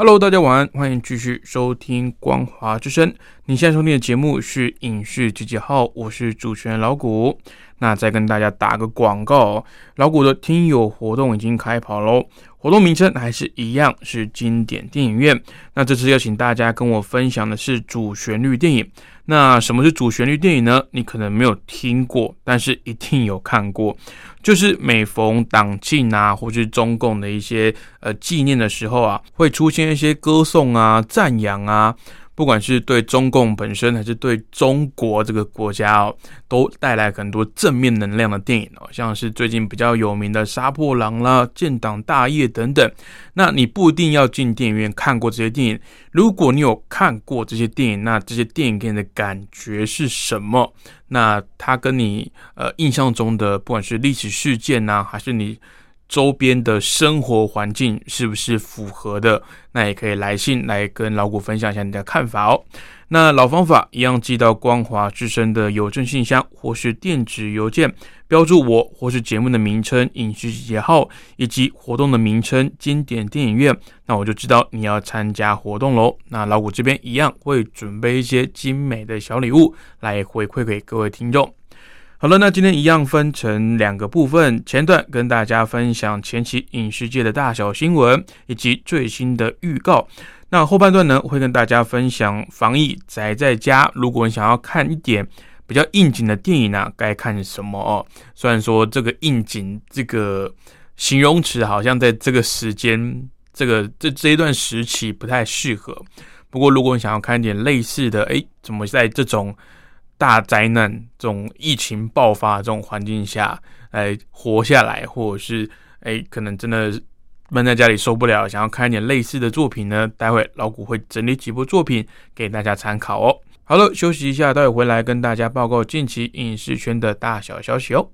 Hello，大家晚安，欢迎继续收听《光华之声》。你现在收听的节目是《影视集结号》，我是主持人老谷。那再跟大家打个广告，老谷的听友活动已经开跑喽。活动名称还是一样，是经典电影院。那这次要请大家跟我分享的是主旋律电影。那什么是主旋律电影呢？你可能没有听过，但是一定有看过。就是每逢党庆啊，或是中共的一些呃纪念的时候啊，会出现一些歌颂啊、赞扬啊。不管是对中共本身，还是对中国这个国家哦，都带来很多正面能量的电影哦，像是最近比较有名的《杀破狼》啦、《建党大业》等等。那你不一定要进电影院看过这些电影，如果你有看过这些电影，那这些电影给你的感觉是什么？那它跟你呃印象中的，不管是历史事件呐，还是你。周边的生活环境是不是符合的？那也可以来信来跟老谷分享一下你的看法哦。那老方法一样，寄到光华之声的邮政信箱或是电子邮件，标注我或是节目的名称、影视节号以及活动的名称“经典电影院”，那我就知道你要参加活动喽。那老谷这边一样会准备一些精美的小礼物来回馈给各位听众。好了，那今天一样分成两个部分，前段跟大家分享前期影视界的大小新闻以及最新的预告，那后半段呢会跟大家分享防疫宅在家，如果你想要看一点比较应景的电影呢，该看什么哦？虽然说这个应景这个形容词好像在这个时间这个这这一段时期不太适合，不过如果你想要看一点类似的，诶，怎么在这种大灾难这种疫情爆发这种环境下哎活下来，或者是哎，可能真的闷在家里受不了，想要看一点类似的作品呢？待会老谷会整理几部作品给大家参考哦。好了，休息一下，待会回来跟大家报告近期影视圈的大小消息哦。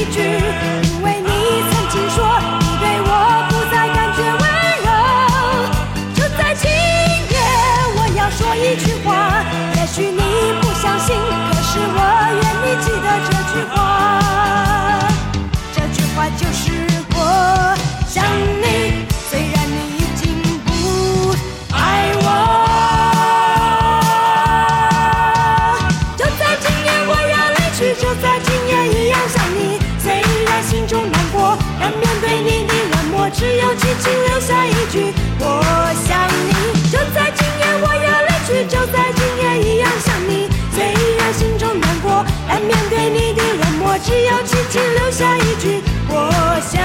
一句。只有轻轻留下一句“我想你”。就在今夜，我要离去，就在今夜一样想你。虽然心中难过，但面对你的冷漠，只有轻轻留下一句“我想”。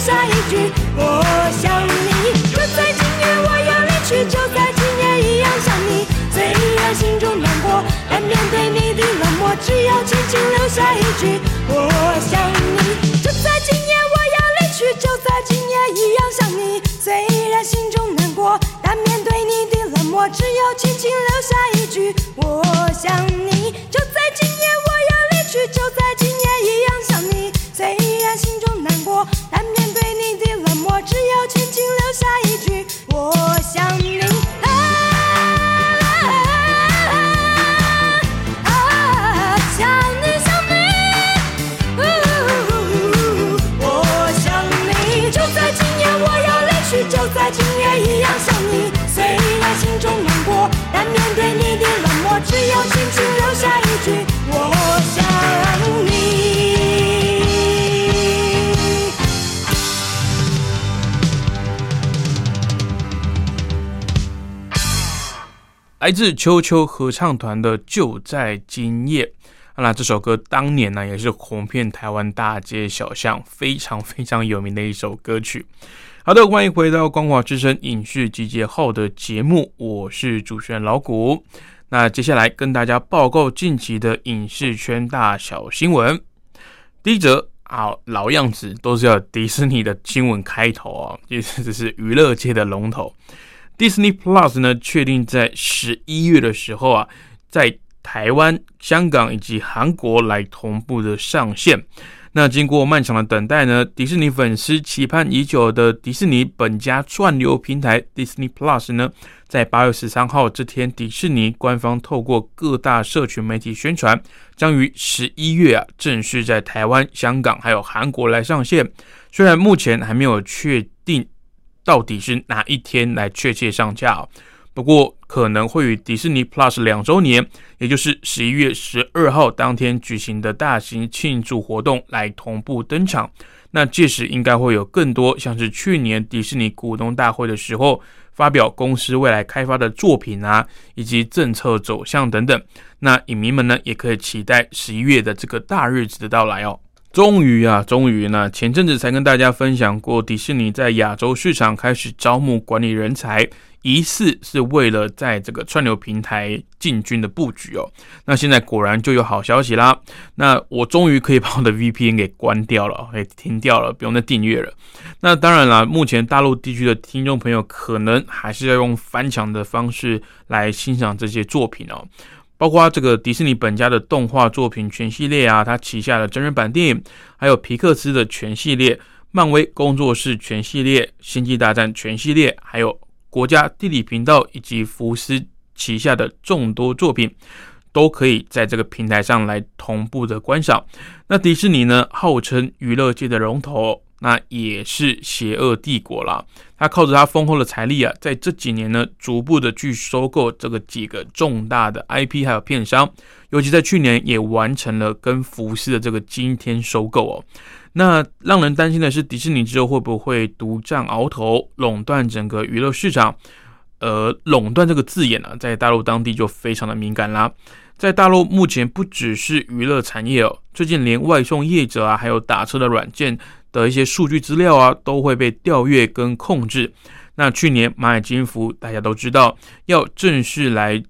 下一句我想你。就在今夜我要离去就在今夜一样想你。虽然心中难过但面对你的冷漠只要轻轻留下一句我想你。就在今夜我要离去就在今夜一样想你。虽然心中难过但面对你的冷漠只要轻轻留下一句我想你。来自秋秋合唱团的《就在今夜》。那这首歌当年呢，也是红遍台湾大街小巷，非常非常有名的一首歌曲。好的，欢迎回到《光华之声》影视集结号的节目，我是主持人老谷。那接下来跟大家报告近期的影视圈大小新闻。第一则啊，老样子都是要迪士尼的新闻开头啊，意思这是娱乐界的龙头。Disney Plus 呢，确定在十一月的时候啊，在台湾、香港以及韩国来同步的上线。那经过漫长的等待呢，迪士尼粉丝期盼已久的迪士尼本家串流平台 Disney Plus 呢，在八月十三号这天，迪士尼官方透过各大社群媒体宣传，将于十一月啊正式在台湾、香港还有韩国来上线。虽然目前还没有确定。到底是哪一天来确切上架？不过可能会与迪士尼 Plus 两周年，也就是十一月十二号当天举行的大型庆祝活动来同步登场。那届时应该会有更多像是去年迪士尼股东大会的时候发表公司未来开发的作品啊，以及政策走向等等。那影迷们呢，也可以期待十一月的这个大日子的到来哦。终于啊，终于呢！前阵子才跟大家分享过，迪士尼在亚洲市场开始招募管理人才，疑似是为了在这个串流平台进军的布局哦。那现在果然就有好消息啦！那我终于可以把我的 VPN 给关掉了，给停掉了，不用再订阅了。那当然啦，目前大陆地区的听众朋友可能还是要用翻墙的方式来欣赏这些作品哦。包括这个迪士尼本家的动画作品全系列啊，它旗下的真人版电影，还有皮克斯的全系列、漫威工作室全系列、星际大战全系列，还有国家地理频道以及福斯旗下的众多作品，都可以在这个平台上来同步的观赏。那迪士尼呢，号称娱乐界的龙头。那也是邪恶帝国啦。他靠着他丰厚的财力啊，在这几年呢，逐步的去收购这个几个重大的 IP 还有片商，尤其在去年也完成了跟福斯的这个惊天收购哦。那让人担心的是，迪士尼之后会不会独占鳌头，垄断整个娱乐市场？呃，垄断这个字眼呢，在大陆当地就非常的敏感啦。在大陆目前不只是娱乐产业哦，最近连外送业者啊，还有打车的软件。的一些数据资料啊，都会被调阅跟控制。那去年蚂蚁金服大家都知道，要正式来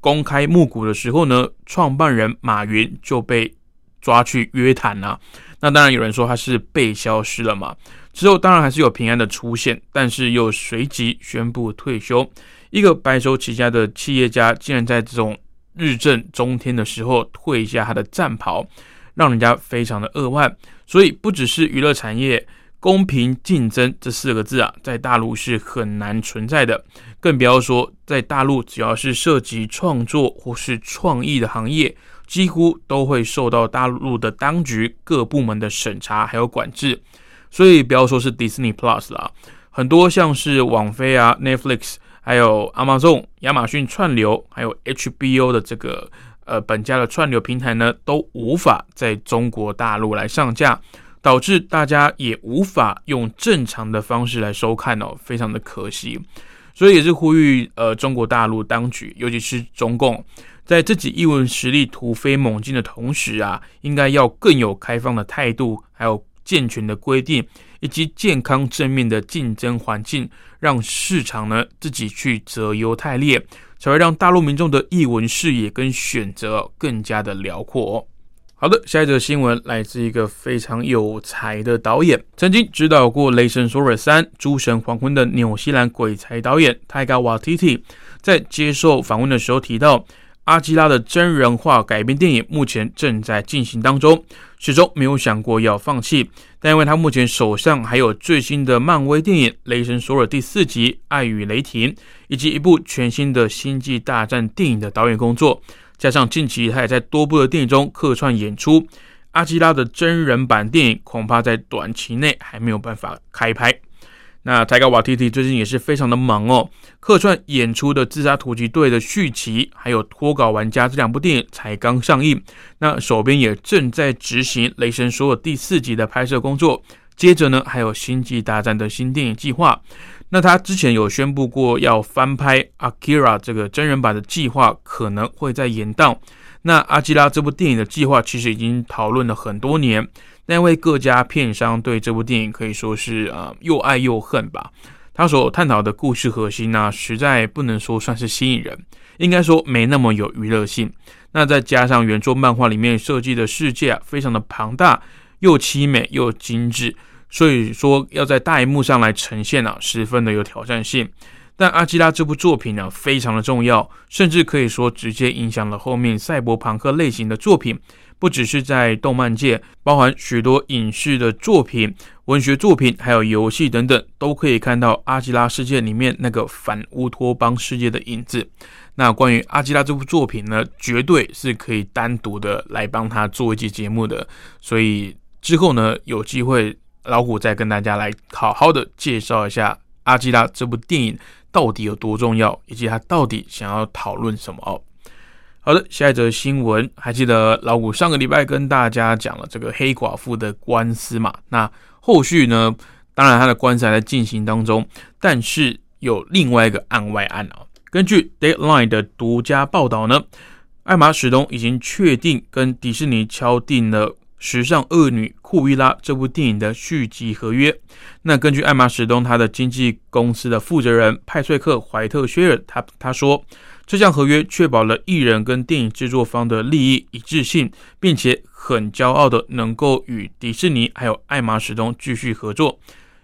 公开募股的时候呢，创办人马云就被抓去约谈了。那当然有人说他是被消失了嘛，之后当然还是有平安的出现，但是又随即宣布退休。一个白手起家的企业家，竟然在这种日正中天的时候退下他的战袍。让人家非常的扼腕，所以不只是娱乐产业公平竞争这四个字啊，在大陆是很难存在的，更不要说在大陆只要是涉及创作或是创意的行业，几乎都会受到大陆的当局各部门的审查还有管制。所以不要说是 Disney Plus 啦，很多像是网飞啊、Netflix，还有 Amazon 亚马逊串流，还有 HBO 的这个。呃，本家的串流平台呢，都无法在中国大陆来上架，导致大家也无法用正常的方式来收看哦，非常的可惜。所以也是呼吁呃，中国大陆当局，尤其是中共，在自己译文实力突飞猛进的同时啊，应该要更有开放的态度，还有健全的规定，以及健康正面的竞争环境，让市场呢自己去择优汰劣。才会让大陆民众的译文视野跟选择更加的辽阔。好的，下一则新闻来自一个非常有才的导演，曾经指导过《雷神索尔三》《诸神黄昏》的纽西兰鬼才导演泰加瓦提蒂，在接受访问的时候提到。阿基拉的真人化改编电影目前正在进行当中，始终没有想过要放弃。但因为他目前手上还有最新的漫威电影《雷神索尔》第四集《爱与雷霆》，以及一部全新的星际大战电影的导演工作，加上近期他也在多部的电影中客串演出，阿基拉的真人版电影恐怕在短期内还没有办法开拍。那泰戈瓦提蒂最近也是非常的忙哦，客串演出的《自杀突击队》的续集，还有《脱稿玩家》这两部电影才刚上映，那手边也正在执行《雷神所有》第四集的拍摄工作。接着呢，还有《星际大战》的新电影计划。那他之前有宣布过要翻拍《Akira》这个真人版的计划，可能会在延档。那《阿基拉》这部电影的计划其实已经讨论了很多年。那因为各家片商对这部电影可以说是啊又爱又恨吧。他所探讨的故事核心呢，实在不能说算是吸引人，应该说没那么有娱乐性。那再加上原作漫画里面设计的世界啊，非常的庞大，又凄美又精致。所以说要在大荧幕上来呈现啊，十分的有挑战性。但《阿基拉》这部作品呢，非常的重要，甚至可以说直接影响了后面赛博朋克类型的作品。不只是在动漫界，包含许多影视的作品、文学作品，还有游戏等等，都可以看到《阿基拉》世界里面那个反乌托邦世界的影子。那关于《阿基拉》这部作品呢，绝对是可以单独的来帮他做一期节目的。所以之后呢，有机会。老虎再跟大家来好好的介绍一下《阿基拉》这部电影到底有多重要，以及他到底想要讨论什么哦。好的，下一则新闻，还记得老虎上个礼拜跟大家讲了这个黑寡妇的官司嘛？那后续呢？当然他的官司还在进行当中，但是有另外一个案外案啊。根据 Deadline 的独家报道呢，艾玛史东已经确定跟迪士尼敲定了。《时尚恶女库伊拉》这部电影的续集合约。那根据艾玛史东他的经纪公司的负责人派翠克怀特薛尔，他他说，这项合约确保了艺人跟电影制作方的利益一致性，并且很骄傲的能够与迪士尼还有艾玛史东继续合作。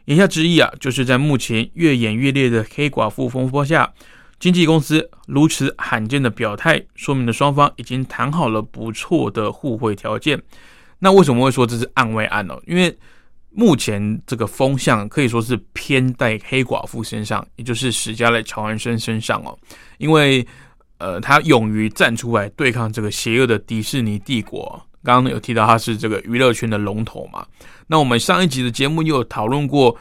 言下之意啊，就是在目前越演越烈的黑寡妇风波下，经纪公司如此罕见的表态，说明了双方已经谈好了不错的互惠条件。那为什么会说这是案外案呢？因为目前这个风向可以说是偏在黑寡妇身上，也就是史嘉蕾·乔安森身上哦。因为呃，他勇于站出来对抗这个邪恶的迪士尼帝国。刚刚有提到他是这个娱乐圈的龙头嘛。那我们上一集的节目又有讨论过，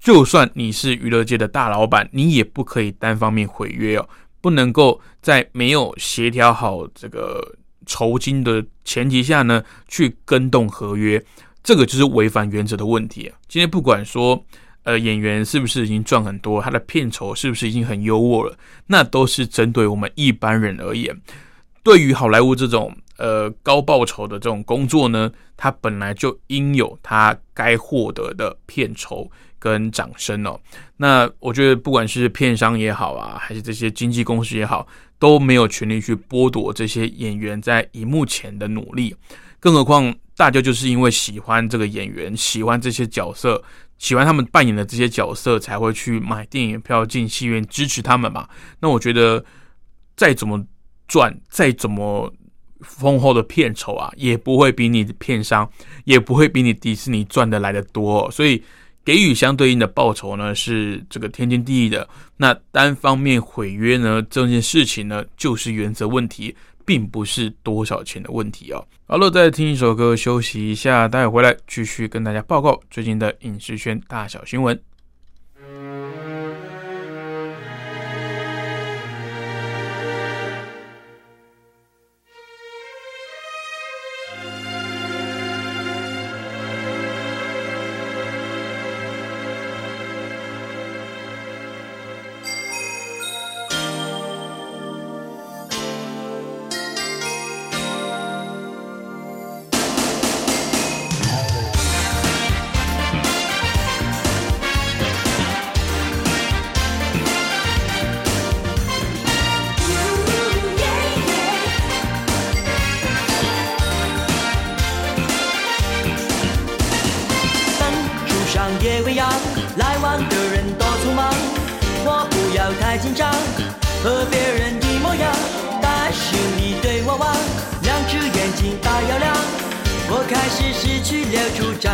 就算你是娱乐界的大老板，你也不可以单方面毁约哦，不能够在没有协调好这个。酬金的前提下呢，去跟动合约，这个就是违反原则的问题。今天不管说，呃，演员是不是已经赚很多，他的片酬是不是已经很优渥了，那都是针对我们一般人而言。对于好莱坞这种呃高报酬的这种工作呢，他本来就应有他该获得的片酬跟掌声哦。那我觉得不管是片商也好啊，还是这些经纪公司也好。都没有权利去剥夺这些演员在荧幕前的努力，更何况大家就是因为喜欢这个演员，喜欢这些角色，喜欢他们扮演的这些角色，才会去买电影票进戏院支持他们嘛。那我觉得再怎么赚，再怎么丰厚的片酬啊，也不会比你的片商，也不会比你迪士尼赚的来的多，所以。给予相对应的报酬呢，是这个天经地义的。那单方面毁约呢，这件事情呢，就是原则问题，并不是多少钱的问题哦。好了，再听一首歌休息一下，待会回来继续跟大家报告最近的影视圈大小新闻。别为难，来往的人多匆忙，我不要太紧张，和别人一模样，但是你对我望，两只眼睛大又亮，我开始失去了主张，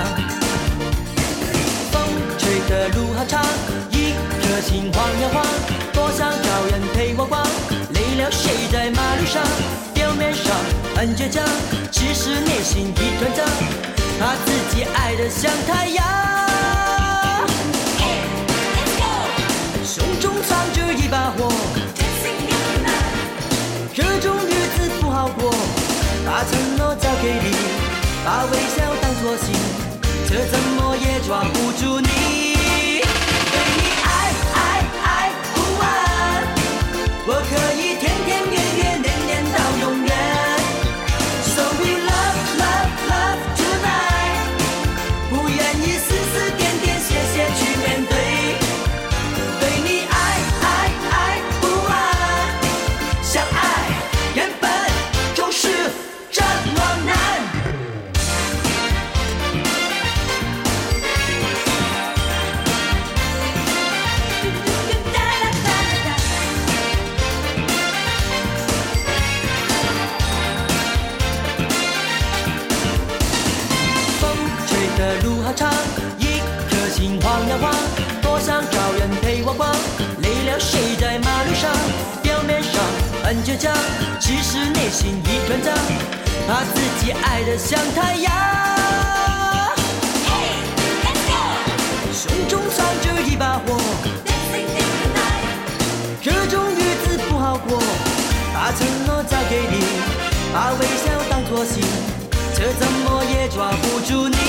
风吹的路好长，一颗心晃呀晃，多想找人陪我逛，累了睡在马路上，表面上很倔强，其实内心一团糟，怕自己爱的像太阳。双着一把火这种日子不好过把承诺交给你把微笑当作信却怎么也抓不住你。对你爱爱爱不完我可以倔强，其实内心一团糟，怕自己爱得像太阳。胸中藏着一把火，这种日子不好过，把承诺交给你，把微笑当作信，这怎么也抓不住你。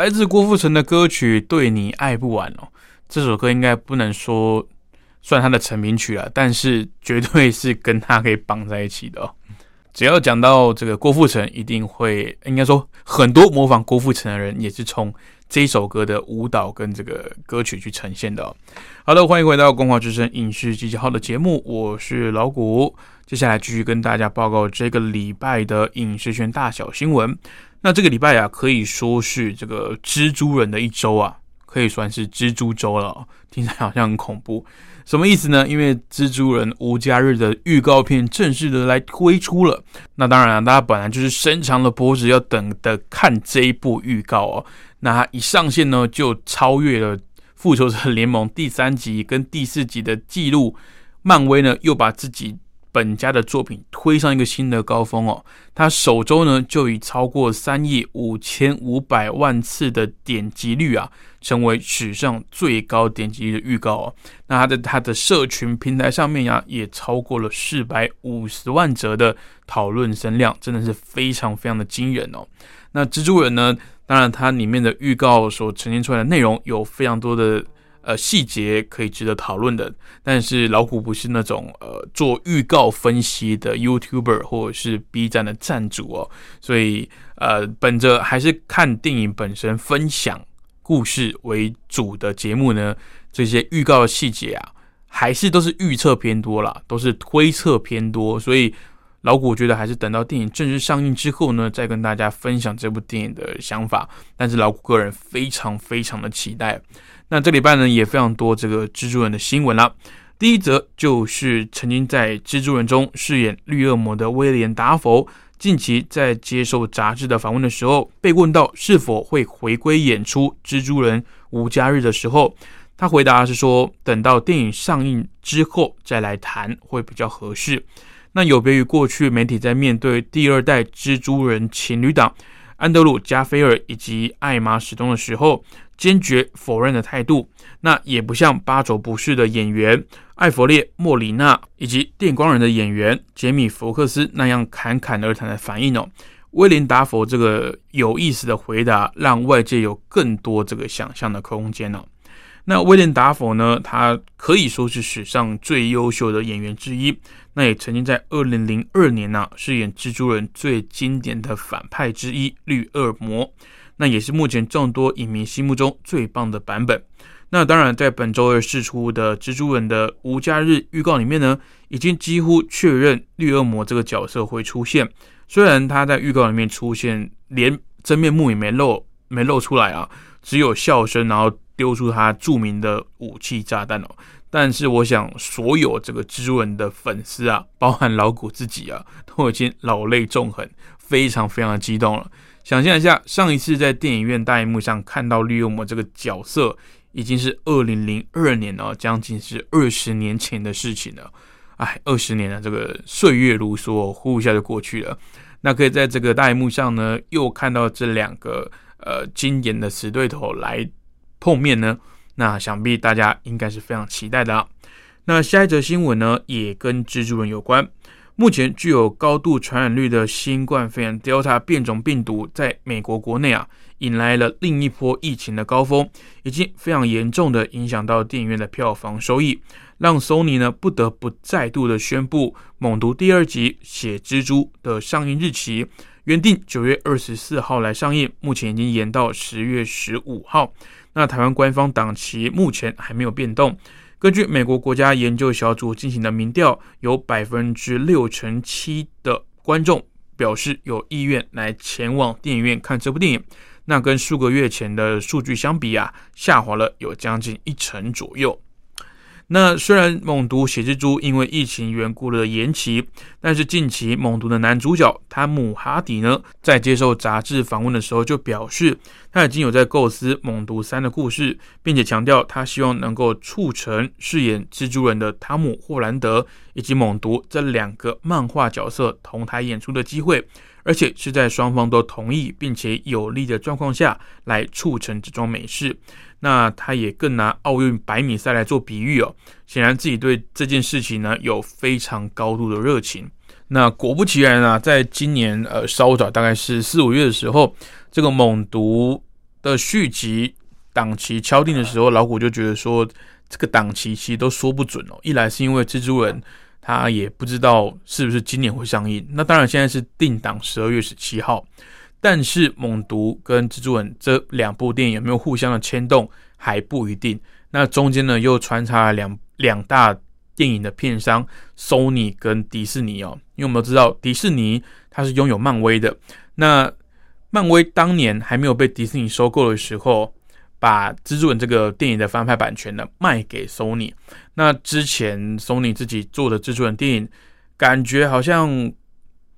来自郭富城的歌曲《对你爱不完》哦，这首歌应该不能说算他的成名曲了，但是绝对是跟他可以绑在一起的哦。只要讲到这个郭富城，一定会应该说很多模仿郭富城的人也是从这首歌的舞蹈跟这个歌曲去呈现的、哦。好的，欢迎回到《光华之声影视集结号》的节目，我是老谷。接下来继续跟大家报告这个礼拜的影视圈大小新闻。那这个礼拜啊，可以说是这个蜘蛛人的一周啊，可以算是蜘蛛周了、哦，听起来好像很恐怖。什么意思呢？因为蜘蛛人无假日的预告片正式的来推出了。那当然啊，大家本来就是伸长了脖子要等的看这一部预告哦。那它一上线呢，就超越了《复仇者联盟》第三集跟第四集的记录。漫威呢，又把自己本家的作品推上一个新的高峰哦。它首周呢就以超过三亿五千五百万次的点击率啊，成为史上最高点击率的预告哦。那它的它的社群平台上面呀、也超过了四百五十万则的讨论声量，真的是非常非常的惊人哦。那蜘蛛人呢，当然它里面的预告所呈现出来的内容有非常多的。呃，细节可以值得讨论的，但是老虎不是那种呃做预告分析的 YouTuber 或者是 B 站的站主哦，所以呃，本着还是看电影本身分享故事为主的节目呢，这些预告的细节啊，还是都是预测偏多啦，都是推测偏多，所以老谷觉得还是等到电影正式上映之后呢，再跟大家分享这部电影的想法。但是老谷个人非常非常的期待。那这礼拜呢也非常多这个蜘蛛人的新闻了。第一则就是曾经在蜘蛛人中饰演绿恶魔的威廉达佛，近期在接受杂志的访问的时候，被问到是否会回归演出蜘蛛人无家日的时候，他回答是说，等到电影上映之后再来谈会比较合适。那有别于过去媒体在面对第二代蜘蛛人情侣档安德鲁·加菲尔以及艾玛·史东的时候，坚决否认的态度，那也不像八九不是的演员艾弗列·莫里纳以及电光人的演员杰米·福克斯那样侃侃而谈的反应哦。威廉达佛这个有意思的回答，让外界有更多这个想象的空间哦。那威廉达佛呢？他可以说是史上最优秀的演员之一。那也曾经在二零零二年呢饰演蜘蛛人最经典的反派之一绿恶魔。那也是目前众多影迷心目中最棒的版本。那当然，在本周二释出的蜘蛛人的无假日预告里面呢，已经几乎确认绿恶魔这个角色会出现。虽然他在预告里面出现，连真面目也没露，没露出来啊，只有笑声，然后。丢出他著名的武器炸弹哦，但是我想所有这个蜘蛛人的粉丝啊，包含老谷自己啊，都已经老泪纵横，非常非常的激动了。想象一下，上一次在电影院大荧幕上看到绿恶魔这个角色，已经是二零零二年了，将近是二十年前的事情了。哎，二十年了，这个岁月如梭，呼一下就过去了。那可以在这个大荧幕上呢，又看到这两个呃经典的死对头来。碰面呢，那想必大家应该是非常期待的。那下一则新闻呢，也跟蜘蛛人有关。目前具有高度传染率的新冠肺炎 Delta 变种病毒，在美国国内啊，引来了另一波疫情的高峰，已经非常严重的影响到电影院的票房收益，让 Sony 呢不得不再度的宣布《猛毒》第二集《血蜘蛛》的上映日期，原定九月二十四号来上映，目前已经延到十月十五号。那台湾官方档期目前还没有变动。根据美国国家研究小组进行的民调，有百分之六成七的观众表示有意愿来前往电影院看这部电影。那跟数个月前的数据相比啊，下滑了有将近一成左右。那虽然《猛毒血蜘蛛》因为疫情缘故的延期，但是近期《猛毒》的男主角汤姆哈迪呢，在接受杂志访问的时候就表示，他已经有在构思《猛毒三》的故事，并且强调他希望能够促成饰演蜘蛛人的汤姆霍兰德以及猛毒这两个漫画角色同台演出的机会，而且是在双方都同意并且有利的状况下来促成这桩美事。那他也更拿奥运百米赛来做比喻哦，显然自己对这件事情呢有非常高度的热情。那果不其然啊，在今年呃稍早大概是四五月的时候，这个猛毒的续集档期敲定的时候，老谷就觉得说这个档期其实都说不准哦。一来是因为蜘蛛人他也不知道是不是今年会上映，那当然现在是定档十二月十七号。但是《猛毒》跟《蜘蛛人》这两部电影有没有互相的牵动还不一定。那中间呢又穿插了两两大电影的片商，Sony 跟迪士尼哦。因为我们都知道迪士尼它是拥有漫威的。那漫威当年还没有被迪士尼收购的时候，把《蜘蛛人》这个电影的翻拍版权呢卖给 Sony。那之前 Sony 自己做的《蜘蛛人》电影，感觉好像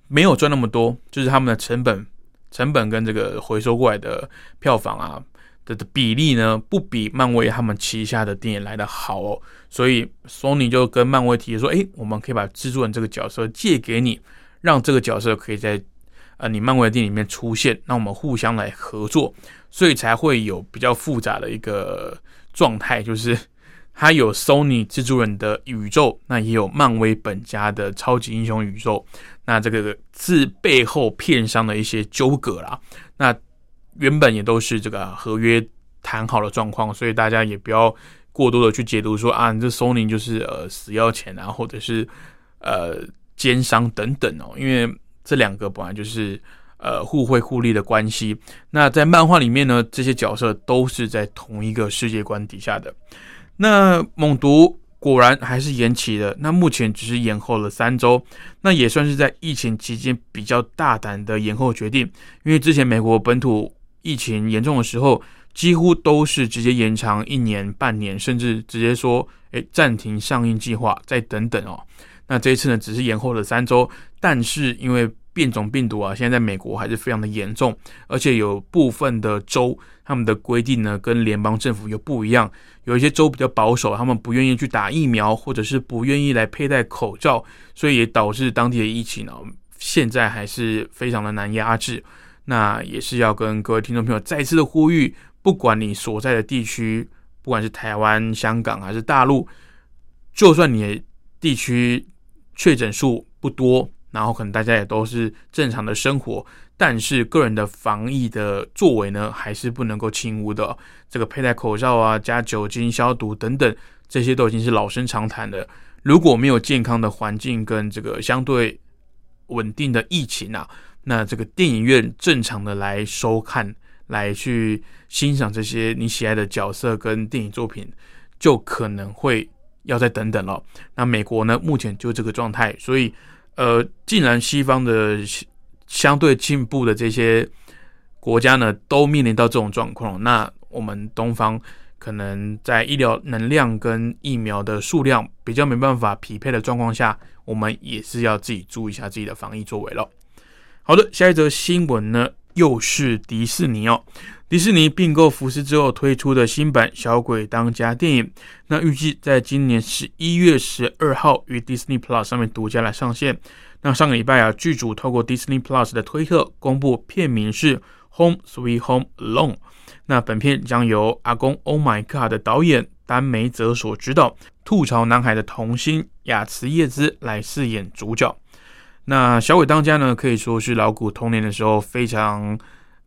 没有赚那么多，就是他们的成本。成本跟这个回收过来的票房啊的的比例呢，不比漫威他们旗下的电影来的好哦。所以索尼就跟漫威提说：“诶，我们可以把蜘蛛人这个角色借给你，让这个角色可以在呃你漫威的电影里面出现，那我们互相来合作，所以才会有比较复杂的一个状态，就是。”它有 Sony 蜘蛛人的宇宙，那也有漫威本家的超级英雄宇宙，那这个是背后片商的一些纠葛啦。那原本也都是这个合约谈好的状况，所以大家也不要过多的去解读说啊，这 Sony 就是呃死要钱啊，或者是呃奸商等等哦，因为这两个本来就是呃互惠互利的关系。那在漫画里面呢，这些角色都是在同一个世界观底下的。那猛毒果然还是延期了，那目前只是延后了三周，那也算是在疫情期间比较大胆的延后决定。因为之前美国本土疫情严重的时候，几乎都是直接延长一年、半年，甚至直接说，诶暂停上映计划，再等等哦。那这一次呢，只是延后了三周，但是因为变种病毒啊，现在在美国还是非常的严重，而且有部分的州他们的规定呢，跟联邦政府又不一样，有一些州比较保守，他们不愿意去打疫苗，或者是不愿意来佩戴口罩，所以也导致当地的疫情呢，现在还是非常的难压制。那也是要跟各位听众朋友再次的呼吁，不管你所在的地区，不管是台湾、香港还是大陆，就算你的地区确诊数不多，然后可能大家也都是正常的生活，但是个人的防疫的作为呢，还是不能够轻忽的。这个佩戴口罩啊，加酒精消毒等等，这些都已经是老生常谈的。如果没有健康的环境跟这个相对稳定的疫情啊，那这个电影院正常的来收看、来去欣赏这些你喜爱的角色跟电影作品，就可能会要再等等了。那美国呢，目前就这个状态，所以呃，既然西方的相对进步的这些国家呢，都面临到这种状况，那我们东方可能在医疗能量跟疫苗的数量比较没办法匹配的状况下，我们也是要自己注意一下自己的防疫作为了。好的，下一则新闻呢，又是迪士尼哦。迪士尼并购福斯之后推出的新版《小鬼当家》电影，那预计在今年十一月十二号于 Disney Plus 上面独家来上线。那上个礼拜啊，剧组透过 Disney Plus 的推特公布片名是《Home Sweet Home Alone》。那本片将由阿公 Oh My God 的导演丹梅泽所指导，吐槽男孩的童星雅慈叶姿来饰演主角。那小鬼当家呢，可以说是老谷童年的时候非常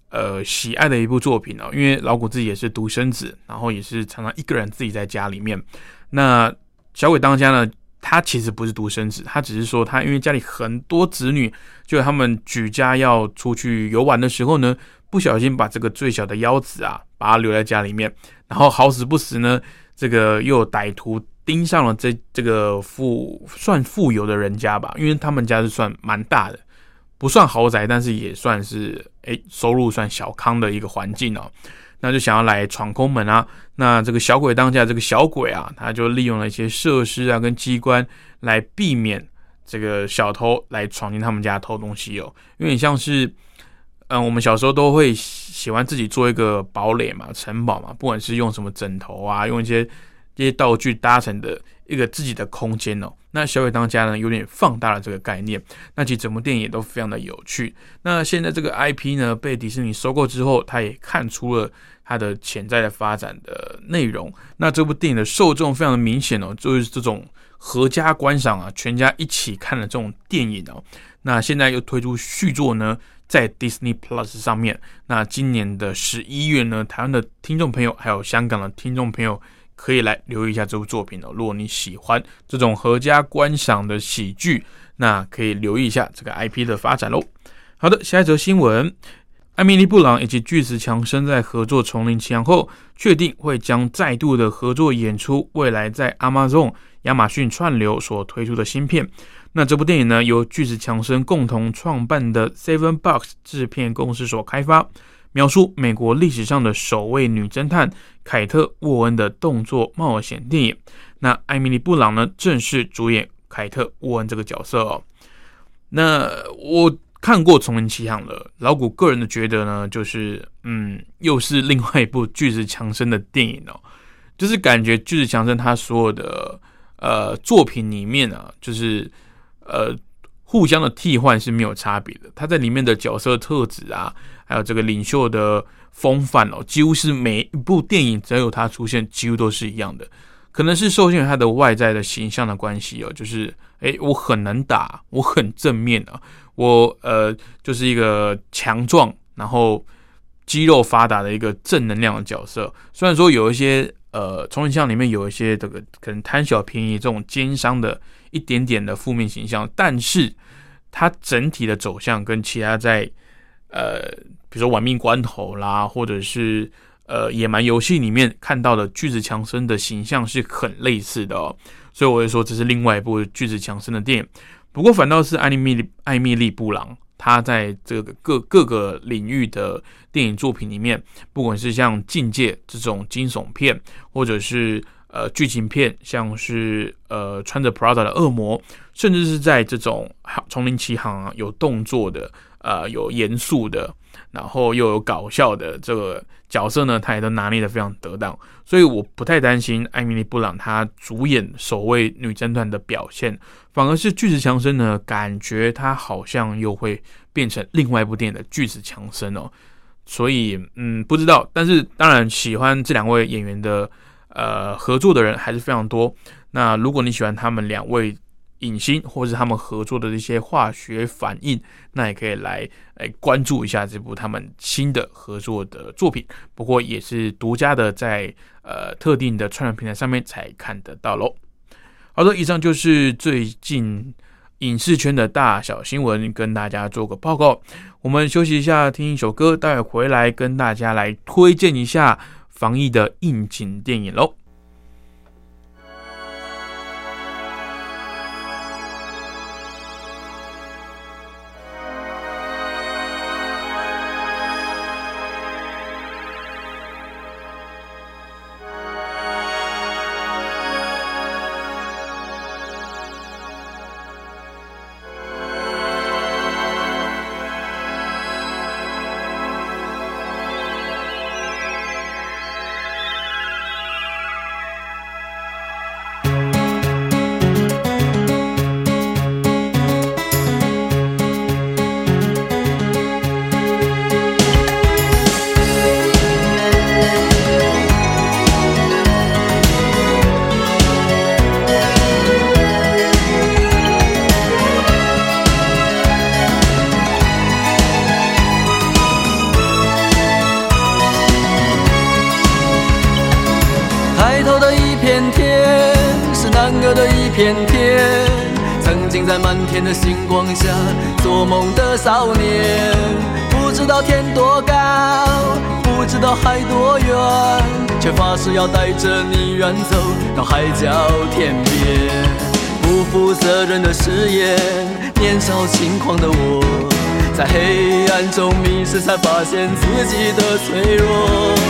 呃喜爱的一部作品哦。因为老谷自己也是独生子，然后也是常常一个人自己在家里面。那小鬼当家呢，他其实不是独生子，他只是说他因为家里很多子女，就他们举家要出去游玩的时候呢，不小心把这个最小的幺子啊，把他留在家里面，然后好死不死呢，这个又有歹徒。盯上了这这个富算富有的人家吧，因为他们家是算蛮大的，不算豪宅，但是也算是诶收入算小康的一个环境哦。那就想要来闯空门啊。那这个小鬼当家这个小鬼啊，他就利用了一些设施啊跟机关来避免这个小偷来闯进他们家偷东西哦。有点像是嗯，我们小时候都会喜欢自己做一个堡垒嘛、城堡嘛，不管是用什么枕头啊，用一些。这些道具搭成的一个自己的空间哦，那小鬼当家呢，有点放大了这个概念。那其实整部电影也都非常的有趣。那现在这个 IP 呢被迪士尼收购之后，他也看出了它的潜在的发展的内容。那这部电影的受众非常的明显哦，就是这种合家观赏啊，全家一起看的这种电影哦。那现在又推出续作呢，在 Disney Plus 上面。那今年的十一月呢，台湾的听众朋友还有香港的听众朋友。可以来留意一下这部作品哦。如果你喜欢这种合家观赏的喜剧，那可以留意一下这个 IP 的发展喽。好的，下一则新闻：艾米丽·布朗以及巨石强森在合作《丛林奇航》后，确定会将再度的合作演出未来在 Amazon 亚马逊串流所推出的新片。那这部电影呢，由巨石强森共同创办的 Seven Box 制片公司所开发。描述美国历史上的首位女侦探凯特·沃恩的动作冒险电影。那艾米丽·布朗呢，正式主演凯特·沃恩这个角色哦。那我看过《丛林奇航》了，老谷个人的觉得呢，就是嗯，又是另外一部巨石强森的电影哦。就是感觉巨石强森他所有的呃作品里面啊，就是呃互相的替换是没有差别的。他在里面的角色特质啊。还有这个领袖的风范哦，几乎是每一部电影只要有他出现，几乎都是一样的。可能是受限于他的外在的形象的关系哦，就是诶，我很能打，我很正面啊，我呃就是一个强壮，然后肌肉发达的一个正能量的角色。虽然说有一些呃，从影像里面有一些这个可能贪小便宜这种奸商的一点点的负面形象，但是它整体的走向跟其他在呃。比如说《玩命关头》啦，或者是呃《野蛮游戏》里面看到的巨子强森的形象是很类似的哦，所以我会说这是另外一部巨子强森的电影。不过反倒是艾米丽艾米丽布朗，他在这个各各个领域的电影作品里面，不管是像《境界》这种惊悚片，或者是呃剧情片，像是呃穿着 Prada 的恶魔，甚至是在这种《丛林奇航》啊有动作的，呃有严肃的，然后又有搞笑的这个角色呢，他也都拿捏的非常得当，所以我不太担心艾米丽·布朗她主演首位女侦探的表现，反而是巨石强森呢，感觉他好像又会变成另外一部电影的巨石强森哦，所以嗯不知道，但是当然喜欢这两位演员的呃合作的人还是非常多。那如果你喜欢他们两位影星，或是他们合作的一些化学反应，那也可以来来关注一下这部他们新的合作的作品。不过也是独家的，在呃特定的串流平台上面才看得到喽。好的，以上就是最近影视圈的大小新闻，跟大家做个报告。我们休息一下，听一首歌，待会回来跟大家来推荐一下防疫的应景电影喽。光下做梦的少年，不知道天多高，不知道海多远，却发誓要带着你远走到海角天边。不负责任的誓言，年少轻狂的我，在黑暗中迷失，才发现自己的脆弱。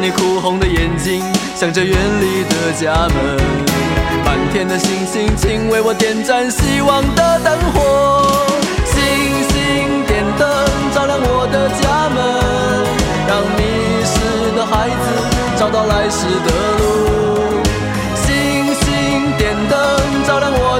你哭红的眼睛，想着远离的家门，满天的星星，请为我点燃希望的灯火。星星点灯，照亮我的家门，让迷失的孩子找到来时的路。星星点灯，照亮我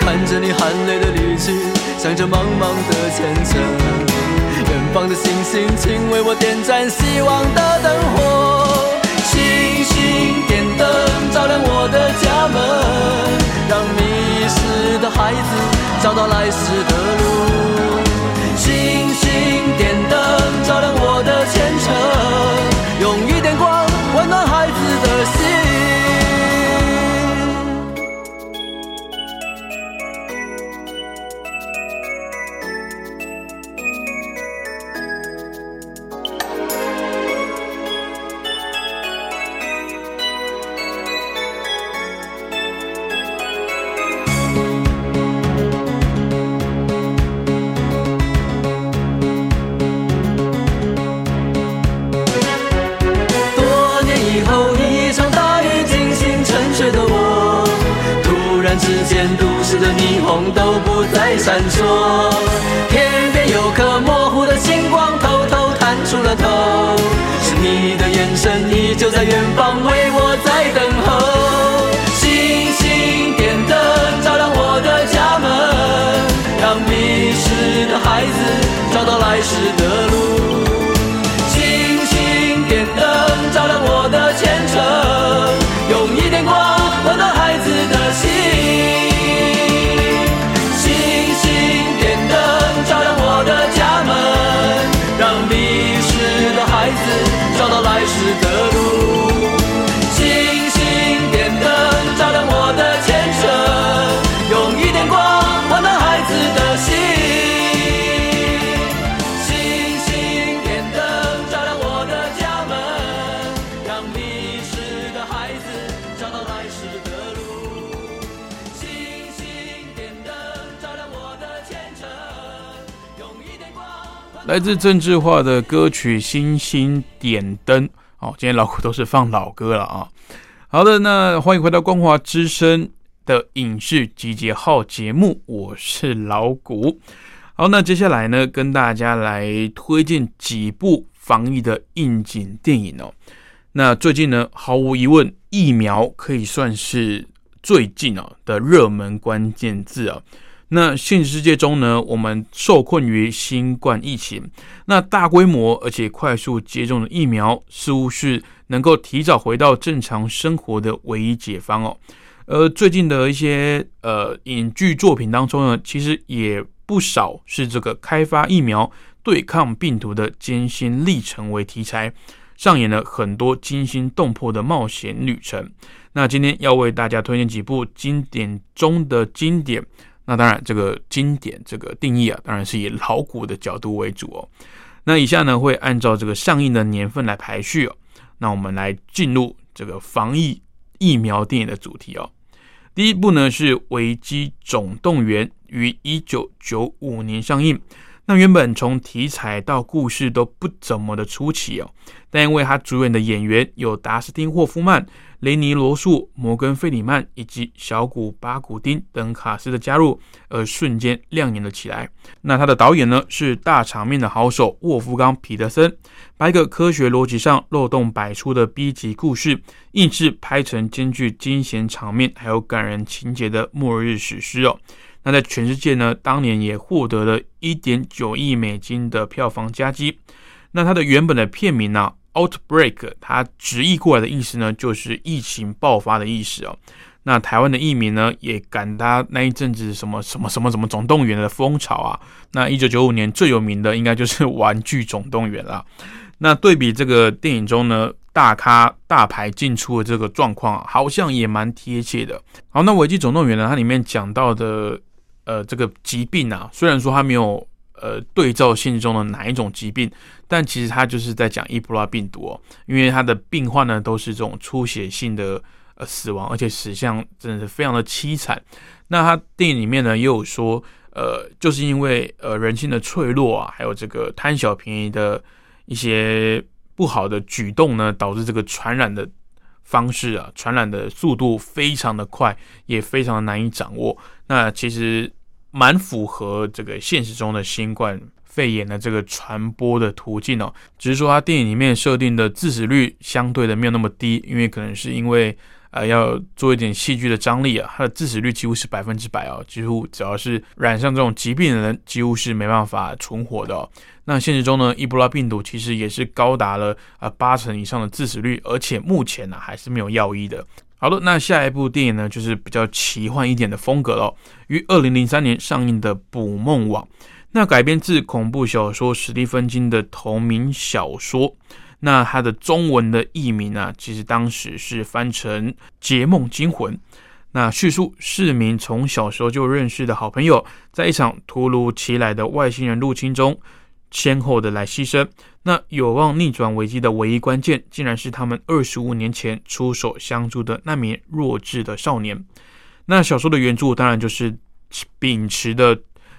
看着你含泪的离去，想着茫茫的前程。远方的星星，请为我点燃希望的灯火。星星点灯，照亮我的家门，让迷失的孩子找到来时的路。星星点灯，照亮我的前程，用一点光温暖孩子的心。都市的霓虹都不再闪烁。天边有颗模糊的星光偷偷探出了头。是你的眼神依旧在远方为我在等候。星星点灯照亮我的家门让迷失的孩子找到来时的来自政治化的歌曲《星星点灯》。哦，今天老古都是放老歌了啊。好的，那欢迎回到光华之声的影视集结号节目，我是老谷。好，那接下来呢，跟大家来推荐几部防疫的应景电影哦。那最近呢，毫无疑问，疫苗可以算是最近哦的热门关键字啊。那现实世界中呢，我们受困于新冠疫情，那大规模而且快速接种的疫苗，似乎是能够提早回到正常生活的唯一解方哦。而最近的一些呃影剧作品当中呢，其实也不少是这个开发疫苗、对抗病毒的艰辛历程为题材，上演了很多惊心动魄的冒险旅程。那今天要为大家推荐几部经典中的经典。那当然，这个经典这个定义啊，当然是以老古的角度为主哦。那以下呢，会按照这个上映的年份来排序哦。那我们来进入这个防疫疫苗电影的主题哦。第一部呢是《危机总动员》，于一九九五年上映。那原本从题材到故事都不怎么的出奇哦，但因为他主演的演员有达斯汀·霍夫曼、雷尼·罗素、摩根·费里曼以及小古·巴古丁等卡司的加入，而瞬间亮眼了起来。那他的导演呢是大场面的好手沃夫冈·彼得森，把一个科学逻辑上漏洞百出的 B 级故事，硬是拍成兼具惊险场面还有感人情节的末日史诗哦。那在全世界呢，当年也获得了一点九亿美金的票房佳绩。那它的原本的片名呢，《Outbreak》，它直译过来的意思呢，就是疫情爆发的意思哦。那台湾的译名呢，也赶搭那一阵子什么什么什么什么总动员的风潮啊。那一九九五年最有名的应该就是《玩具总动员》了。那对比这个电影中呢，大咖大牌进出的这个状况啊，好像也蛮贴切的。好，那《危机总动员》呢，它里面讲到的。呃，这个疾病啊，虽然说它没有呃对照现实中的哪一种疾病，但其实它就是在讲伊波拉病毒哦，因为它的病患呢都是这种出血性的呃死亡，而且死相真的是非常的凄惨。那它电影里面呢也有说，呃，就是因为呃人性的脆弱啊，还有这个贪小便宜的一些不好的举动呢，导致这个传染的方式啊，传染的速度非常的快，也非常的难以掌握。那其实蛮符合这个现实中的新冠肺炎的这个传播的途径哦，只是说它电影里面设定的致死率相对的没有那么低，因为可能是因为呃要做一点戏剧的张力啊，它的致死率几乎是百分之百哦，几乎只要是染上这种疾病的人，几乎是没办法存活的哦。那现实中呢，伊波拉病毒其实也是高达了呃八成以上的致死率，而且目前呢还是没有药医的。好的，那下一部电影呢，就是比较奇幻一点的风格了，于二零零三年上映的《捕梦网》，那改编自恐怖小说史蒂芬金的同名小说，那它的中文的译名呢，其实当时是翻成《劫梦惊魂》。那叙述市民从小时候就认识的好朋友，在一场突如其来的外星人入侵中。先后的来牺牲，那有望逆转危机的唯一关键，竟然是他们二十五年前出手相助的那名弱智的少年。那小说的原著当然就是秉持的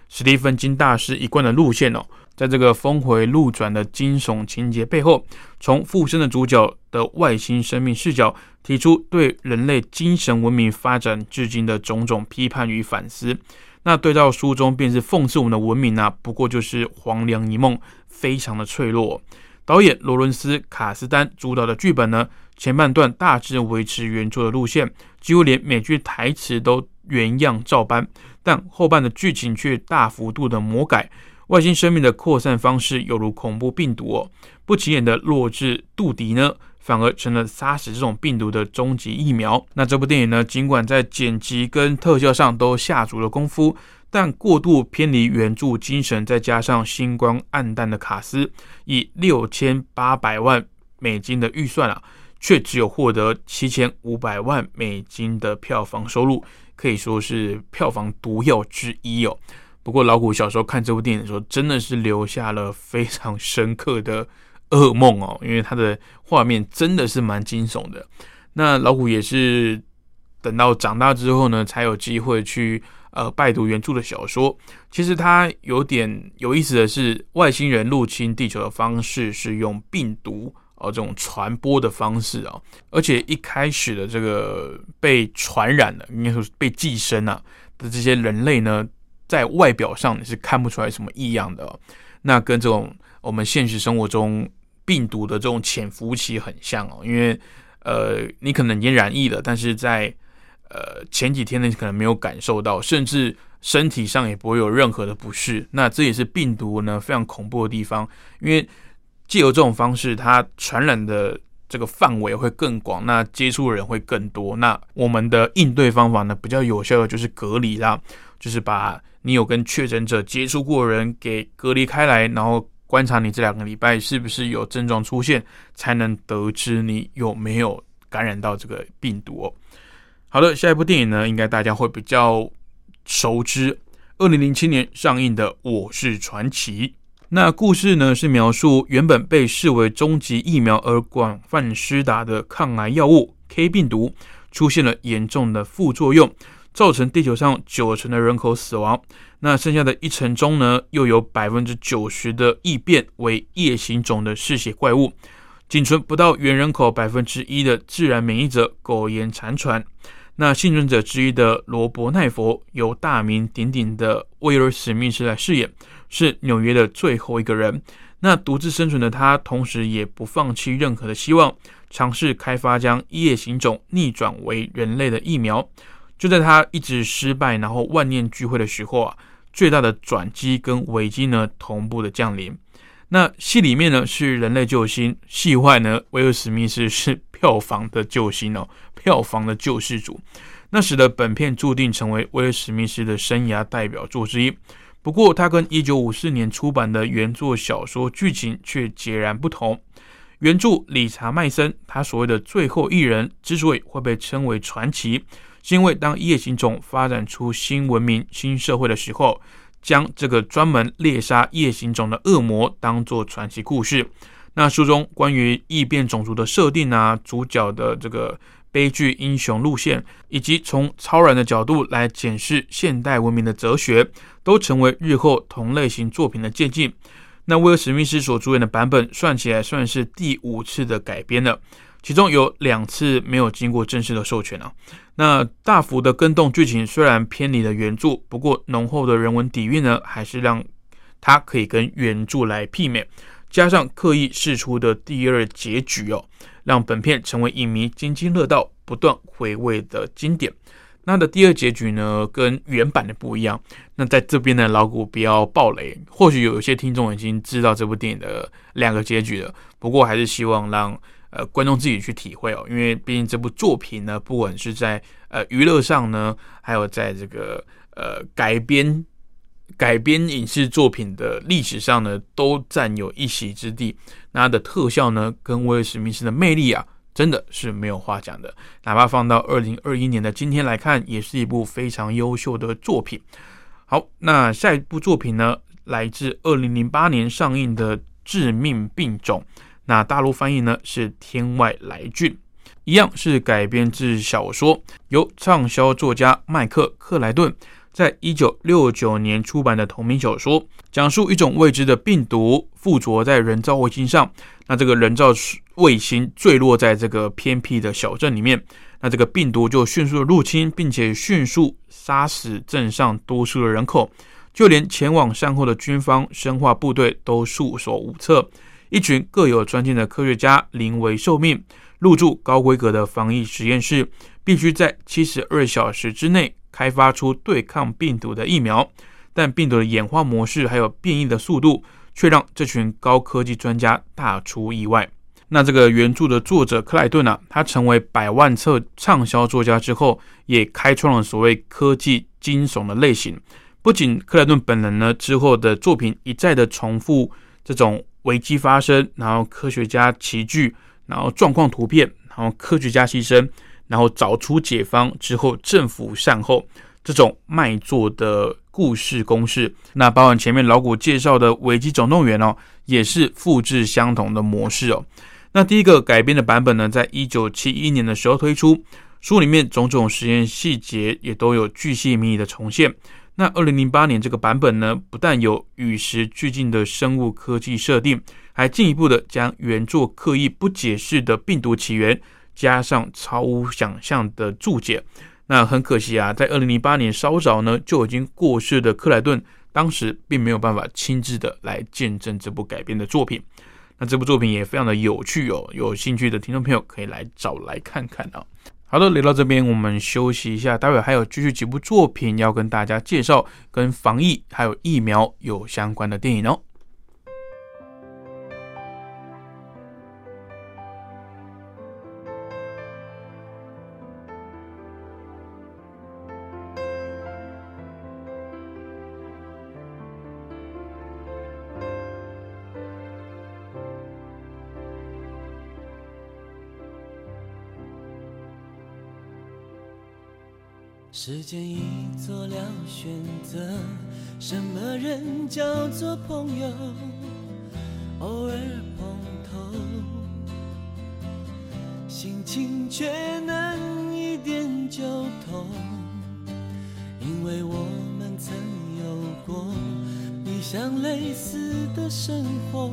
史蒂芬金大师一贯的路线哦，在这个峰回路转的惊悚情节背后，从附身的主角的外星生命视角，提出对人类精神文明发展至今的种种批判与反思。那对照书中便是讽刺我们的文明啊，不过就是黄粱一梦，非常的脆弱。导演罗伦斯·卡斯丹主导的剧本呢，前半段大致维持原作的路线，几乎连每句台词都原样照搬，但后半的剧情却大幅度的魔改，外星生命的扩散方式犹如恐怖病毒哦，不起眼的弱智杜迪呢，反而成了杀死这种病毒的终极疫苗。那这部电影呢，尽管在剪辑跟特效上都下足了功夫，但过度偏离原著精神，再加上星光暗淡的卡斯，以六千八百万美金的预算啊，却只有获得七千五百万美金的票房收入，可以说是票房毒药之一哦。不过老虎小时候看这部电影的时候，真的是留下了非常深刻的噩梦哦，因为它的画面真的是蛮惊悚的。那老虎也是等到长大之后呢，才有机会去呃拜读原著的小说。其实它有点有意思的是，外星人入侵地球的方式是用病毒哦这种传播的方式啊，而且一开始的这个被传染的，应该说是被寄生啊的这些人类呢。在外表上你是看不出来什么异样的，那跟这种我们现实生活中病毒的这种潜伏期很像哦，因为呃你可能已经染疫了，但是在呃前几天呢可能没有感受到，甚至身体上也不会有任何的不适，那这也是病毒呢非常恐怖的地方，因为借由这种方式，它传染的这个范围会更广，那接触的人会更多，那我们的应对方法呢比较有效的就是隔离啦，就是把。你有跟确诊者接触过的人给隔离开来，然后观察你这两个礼拜是不是有症状出现，才能得知你有没有感染到这个病毒。好的，下一部电影呢，应该大家会比较熟知，二零零七年上映的《我是传奇》。那故事呢是描述原本被视为终极疫苗而广泛施打的抗癌药物 K 病毒出现了严重的副作用。造成地球上九成的人口死亡，那剩下的一成中呢，又有百分之九十的异变为夜行种的嗜血怪物，仅存不到原人口百分之一的自然免疫者苟延残喘。那幸存者之一的罗伯奈佛由大名鼎鼎的威尔史密斯来饰演，是纽约的最后一个人。那独自生存的他，同时也不放弃任何的希望，尝试开发将夜行种逆转为人类的疫苗。就在他一直失败，然后万念俱灰的时候啊，最大的转机跟危机呢同步的降临。那戏里面呢是人类救星，戏外呢威尔史密斯是票房的救星哦，票房的救世主。那使得本片注定成为威尔史密斯的生涯代表作之一。不过，他跟一九五四年出版的原作小说剧情却截然不同。原著理查麦森，他所谓的最后一人之所以会被称为传奇。是因为当夜行种发展出新文明、新社会的时候，将这个专门猎杀夜行种的恶魔当做传奇故事。那书中关于异变种族的设定啊，主角的这个悲剧英雄路线，以及从超然的角度来检视现代文明的哲学，都成为日后同类型作品的借鉴。那威尔史密斯所主演的版本，算起来算是第五次的改编了。其中有两次没有经过正式的授权啊，那大幅的跟动剧情虽然偏离了原著，不过浓厚的人文底蕴呢，还是让它可以跟原著来媲美。加上刻意释出的第二结局哦，让本片成为影迷津津乐道、不断回味的经典。那的第二结局呢，跟原版的不一样。那在这边呢，老古不要暴雷，或许有一些听众已经知道这部电影的两个结局了，不过还是希望让。呃，观众自己去体会哦，因为毕竟这部作品呢，不管是在呃娱乐上呢，还有在这个呃改编改编影视作品的历史上呢，都占有一席之地。那它的特效呢，跟威尔史密斯的魅力啊，真的是没有话讲的。哪怕放到二零二一年的今天来看，也是一部非常优秀的作品。好，那下一部作品呢，来自二零零八年上映的《致命病种》。那大陆翻译呢是《天外来俊》，一样是改编自小说，由畅销作家麦克·克莱顿在一九六九年出版的同名小说，讲述一种未知的病毒附着在人造卫星上，那这个人造卫星坠落在这个偏僻的小镇里面，那这个病毒就迅速的入侵，并且迅速杀死镇上多数的人口，就连前往善后的军方生化部队都束手无策。一群各有专精的科学家临危受命，入驻高规格的防疫实验室，必须在七十二小时之内开发出对抗病毒的疫苗。但病毒的演化模式还有变异的速度，却让这群高科技专家大出意外。那这个原著的作者克莱顿啊，他成为百万册畅销作家之后，也开创了所谓科技惊悚的类型。不仅克莱顿本人呢，之后的作品一再的重复这种危机发生，然后科学家齐聚，然后状况图片，然后科学家牺牲，然后找出解方之后，政府善后这种卖座的故事公式。那包含前面老谷介绍的《危机总动员》哦，也是复制相同的模式哦。那第一个改编的版本呢，在一九七一年的时候推出，书里面种种实验细节也都有巨细靡遗的重现。那二零零八年这个版本呢，不但有与时俱进的生物科技设定，还进一步的将原作刻意不解释的病毒起源，加上超乎想象的注解。那很可惜啊，在二零零八年稍早呢就已经过世的克莱顿，当时并没有办法亲自的来见证这部改编的作品。那这部作品也非常的有趣哦，有兴趣的听众朋友可以来找来看看啊。好的，聊到这边，我们休息一下，待会还有继续几部作品要跟大家介绍，跟防疫还有疫苗有相关的电影哦。时间已做了选择，什么人叫做朋友？偶尔碰头，心情却能一点就通，因为我们曾有过理想类似的生活，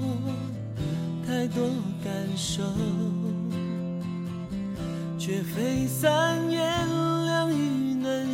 太多感受，却非三言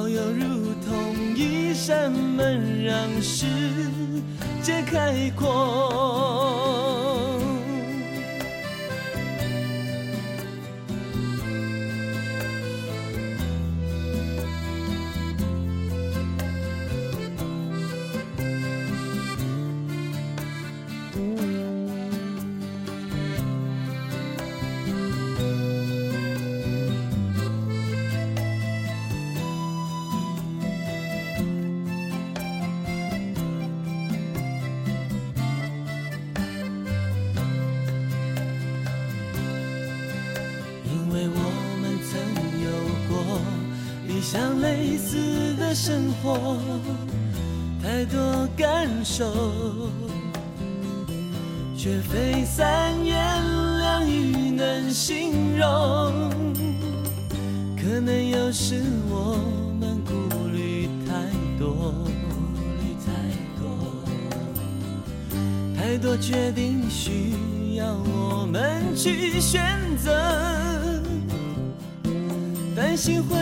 好友如同一扇门，让世界开阔。手，却非三言两语能形容。可能有时我们顾虑太多，顾虑太多。太多决定需要我们去选择，担心会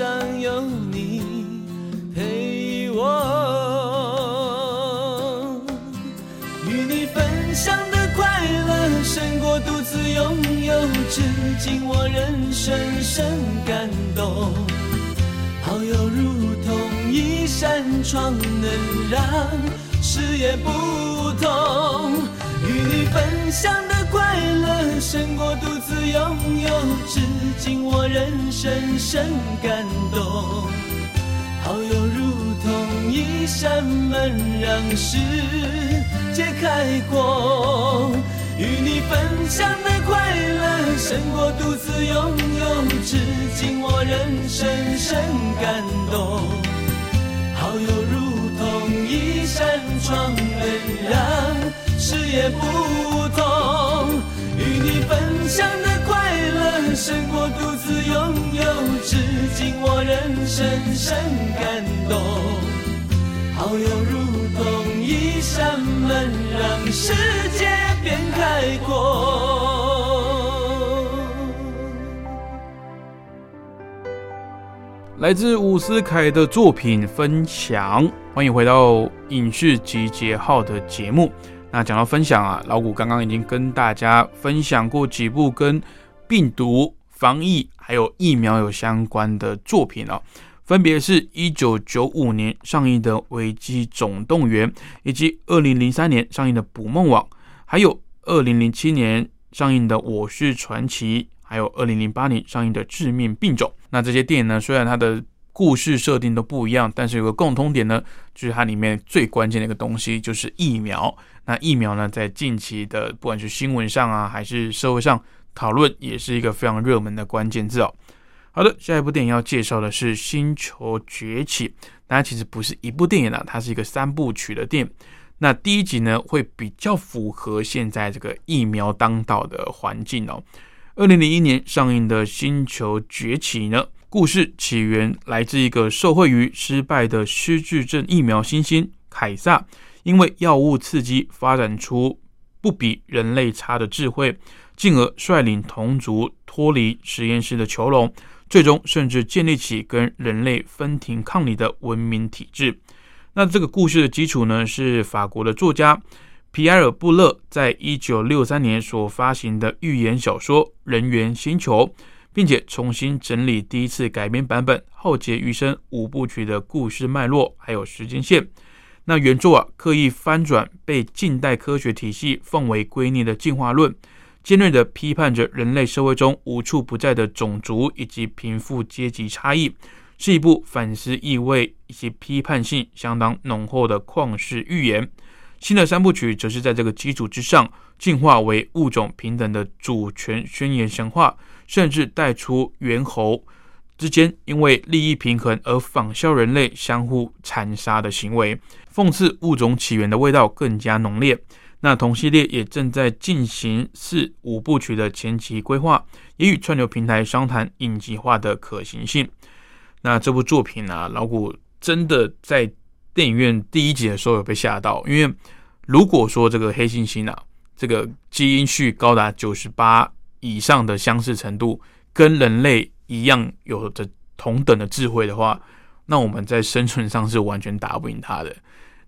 上有你陪我，与你分享的快乐胜过独自拥有，至今我仍深深感动。好友如同一扇窗，能让视野不同。与你分享的快乐胜过独拥有，至今我仍深深感动。好友如同一扇门，让世界开阔。与你分享的快乐胜过独自拥有，至今我仍深深感动。好友如同一扇窗能让视野不同。与你分享的快乐胜过独自拥有，至今我仍深深感动。好友如同一扇门，让世界变开阔。来自伍思凯的作品分享，欢迎回到影视集结号的节目。那讲到分享啊，老谷刚刚已经跟大家分享过几部跟病毒防疫还有疫苗有相关的作品了、分别是一九九五年上映的《危机总动员》，以及二零零三年上映的《捕梦网》，还有二零零七年上映的《我是传奇》，还有二零零八年上映的《致命病种》。那这些电影呢，虽然它的故事设定都不一样，但是有个共通点呢，就是它里面最关键的一个东西就是疫苗。那疫苗呢，在近期的不管是新闻上啊，还是社会上讨论，也是一个非常热门的关键字哦。好的，下一部电影要介绍的是《星球崛起》，它其实不是一部电影啊，它是一个三部曲的电影。那第一集呢，会比较符合现在这个疫苗当道的环境哦。二零零一年上映的《星球崛起》呢，故事起源来自一个受惠于失败的失智症疫苗新星凯撒，因为药物刺激发展出不比人类差的智慧，进而率领同族脱离实验室的囚笼，最终甚至建立起跟人类分庭抗礼的文明体制。那这个故事的基础呢，是法国的作家皮埃尔·布勒在一九六三年所发行的寓言小说《人猿星球》，并且重新整理第一次改编版本，浩劫余生五部曲的故事脉络还有时间线。那原著啊，刻意翻转被近代科学体系奉为圭臬的进化论，尖锐地批判着人类社会中无处不在的种族以及贫富阶级差异，是一部反思意味以及批判性相当浓厚的旷世寓言。新的三部曲则是在这个基础之上，进化为物种平等的主权宣言神话，甚至带出猿猴之间因为利益平衡而仿效人类相互残杀的行为，讽刺物种起源的味道更加浓烈。那同系列也正在进行四五部曲的前期规划，也与串流平台商谈影集化的可行性。那这部作品啊，老谷真的在电影院第一集的时候有被吓到，因为如果说这个黑猩猩啊，这个基因序高达九十八以上的相似程度，跟人类一样有着同等的智慧的话，那我们在生存上是完全打不赢它的。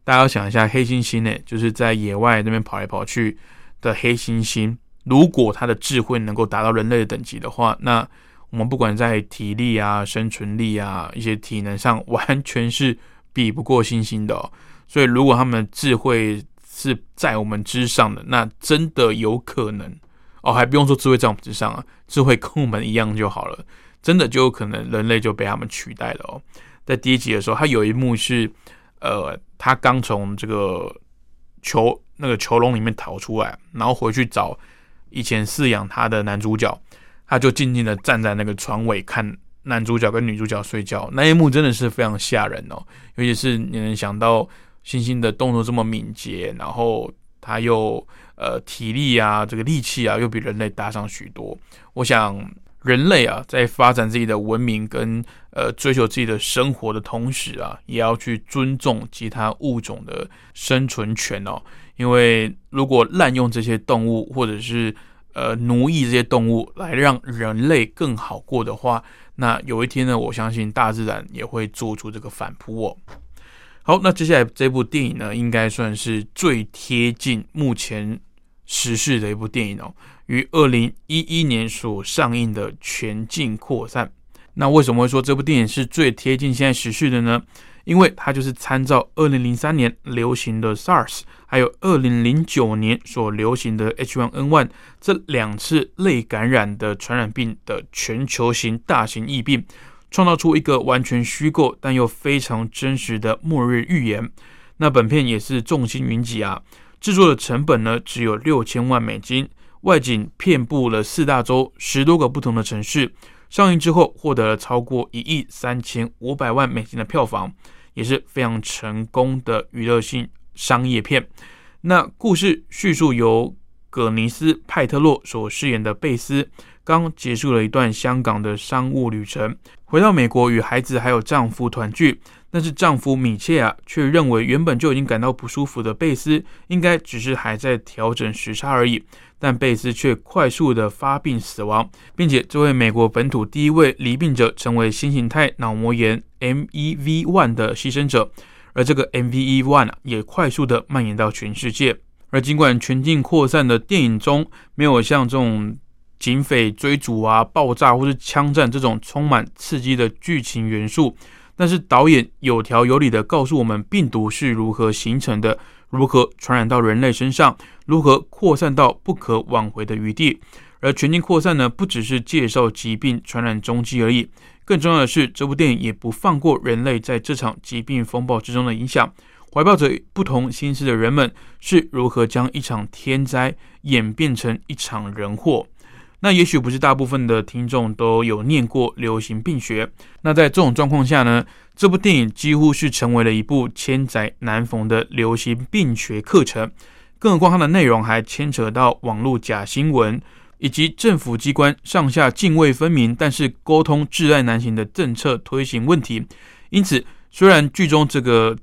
大家要想一下，黑猩猩呢，就是在野外那边跑来跑去的黑猩猩，如果它的智慧能够达到人类的等级的话，那我们不管在体力啊、生存力啊、一些体能上，完全是比不过猩猩的、哦。所以，如果他们智慧是在我们之上的，那真的有可能哦，还不用说智慧在我们之上啊，智慧跟我们一样就好了，真的就可能人类就被他们取代了哦。在第一集的时候，他有一幕是，呃，他刚从这个囚那个囚笼里面逃出来，然后回去找以前饲养他的男主角，他就静静的站在那个床尾看男主角跟女主角睡觉，那一幕真的是非常吓人哦，尤其是你能想到星星的动作这么敏捷，然后他又呃体力啊，这个力气啊，又比人类大上许多。我想人类啊，在发展自己的文明跟呃追求自己的生活的同时啊，也要去尊重其他物种的生存权哦。因为如果滥用这些动物，或者是呃奴役这些动物来让人类更好过的话，那有一天呢，我相信大自然也会做出这个反扑哦。好，那接下来这部电影呢，应该算是最贴近目前时事的一部电影哦，于二零一一年所上映的《全境扩散》。那为什么会说这部电影是最贴近现在时事的呢？因为它就是参照二零零三年流行的 SARS，还有二零零九年所流行的 H1N1 这两次类感染的传染病的全球型大型疫病，创造出一个完全虚构但又非常真实的末日预言。那本片也是众星云集啊，制作的成本呢只有六千万美金，外景遍布了四大洲十多个不同的城市。上映之后获得了超过一亿三千五百万美金的票房，也是非常成功的娱乐性商业片。那故事叙述由葛尼斯·派特洛所饰演的贝斯，刚结束了一段香港的商务旅程，回到美国与孩子还有丈夫团聚。但是丈夫米切尔却认为，原本就已经感到不舒服的贝斯，应该只是还在调整时差而已。但贝斯却快速的发病死亡，并且这位美国本土第一位罹病者成为新形态脑膜炎 MEV1 的牺牲者，而这个 MEV1 也快速的蔓延到全世界。而尽管全境扩散的电影中没有像这种警匪追逐啊、爆炸或是枪战这种充满刺激的剧情元素，但是导演有条有理的告诉我们病毒是如何形成的。如何传染到人类身上？如何扩散到不可挽回的余地？而全境扩散呢？不只是介绍疾病传染踪迹而已，更重要的是，这部电影也不放过人类在这场疾病风暴之中的影响。怀抱着不同心思的人们是如何将一场天灾演变成一场人祸？那也许不是大部分的听众都有念过流行病学。那在这种状况下呢？这部电影几乎是成为了一部千载难逢的流行病学课程，更何况它的内容还牵扯到网络假新闻，以及政府机关上下泾渭分明，但是沟通挚爱难行的政策推行问题。因此，虽然剧中这个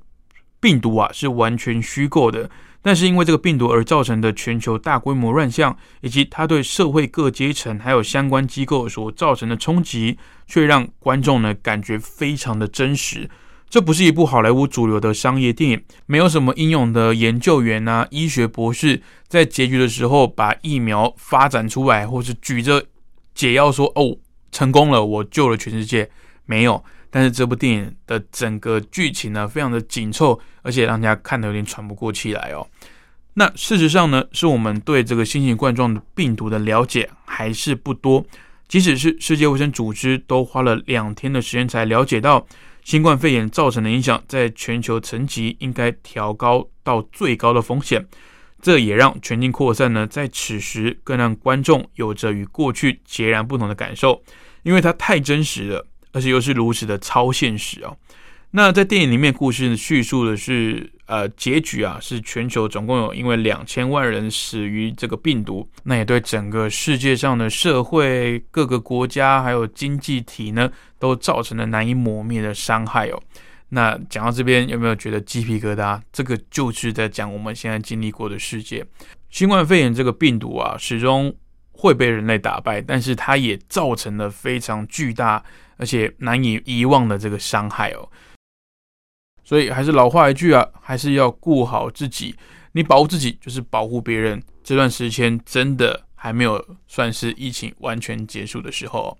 病毒啊是完全虚构的。但是因为这个病毒而造成的全球大规模乱象，以及它对社会各阶层还有相关机构所造成的冲击，却让观众呢感觉非常的真实。这不是一部好莱坞主流的商业电影，没有什么英勇的研究员啊、医学博士在结局的时候把疫苗发展出来，或是举着解药说：“哦，成功了，我救了全世界。”没有。但是这部电影的整个剧情呢，非常的紧凑，而且让人家看得有点喘不过气来哦。那事实上呢，是我们对这个新型冠状的病毒的了解还是不多。即使是世界卫生组织都花了两天的时间才了解到新冠肺炎造成的影响，在全球层级应该调高到最高的风险。这也让全境扩散呢，在此时更让观众有着与过去截然不同的感受，因为它太真实了。而且又是如此的超现实哦。那在电影里面，故事叙述的是，呃，结局啊，是全球总共有因为两千万人死于这个病毒，那也对整个世界上的社会、各个国家还有经济体呢，都造成了难以磨灭的伤害哦。那讲到这边，有没有觉得鸡皮疙瘩？这个就是在讲我们现在经历过的世界，新冠肺炎这个病毒啊，始终会被人类打败，但是它也造成了非常巨大。而且难以遗忘的这个伤害哦，所以还是老话一句啊，还是要顾好自己。你保护自己就是保护别人。这段时间真的还没有算是疫情完全结束的时候。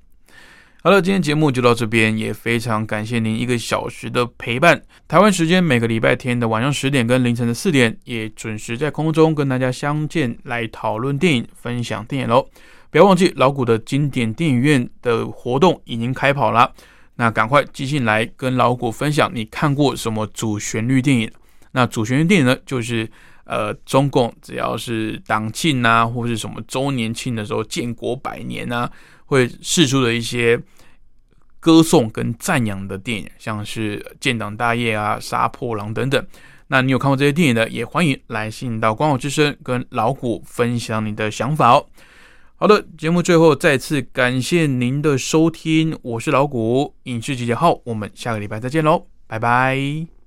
好了，今天节目就到这边，也非常感谢您一个小时的陪伴。台湾时间每个礼拜天的晚上十点跟凌晨的四点，也准时在空中跟大家相见，来讨论电影、分享电影喽。不要忘记老谷的经典电影院的活动已经开跑了，那赶快寄信来跟老谷分享你看过什么主旋律电影。那主旋律电影呢，就是呃中共只要是党庆啊，或是什么周年庆的时候，建国百年啊，会释出的一些歌颂跟赞扬的电影，像是建党大业啊、杀破狼等等。那你有看过这些电影的，也欢迎来信到光华之声跟老谷分享你的想法哦。好的，节目最后再次感谢您的收听，我是老谷影视集结号，我们下个礼拜再见喽，拜拜。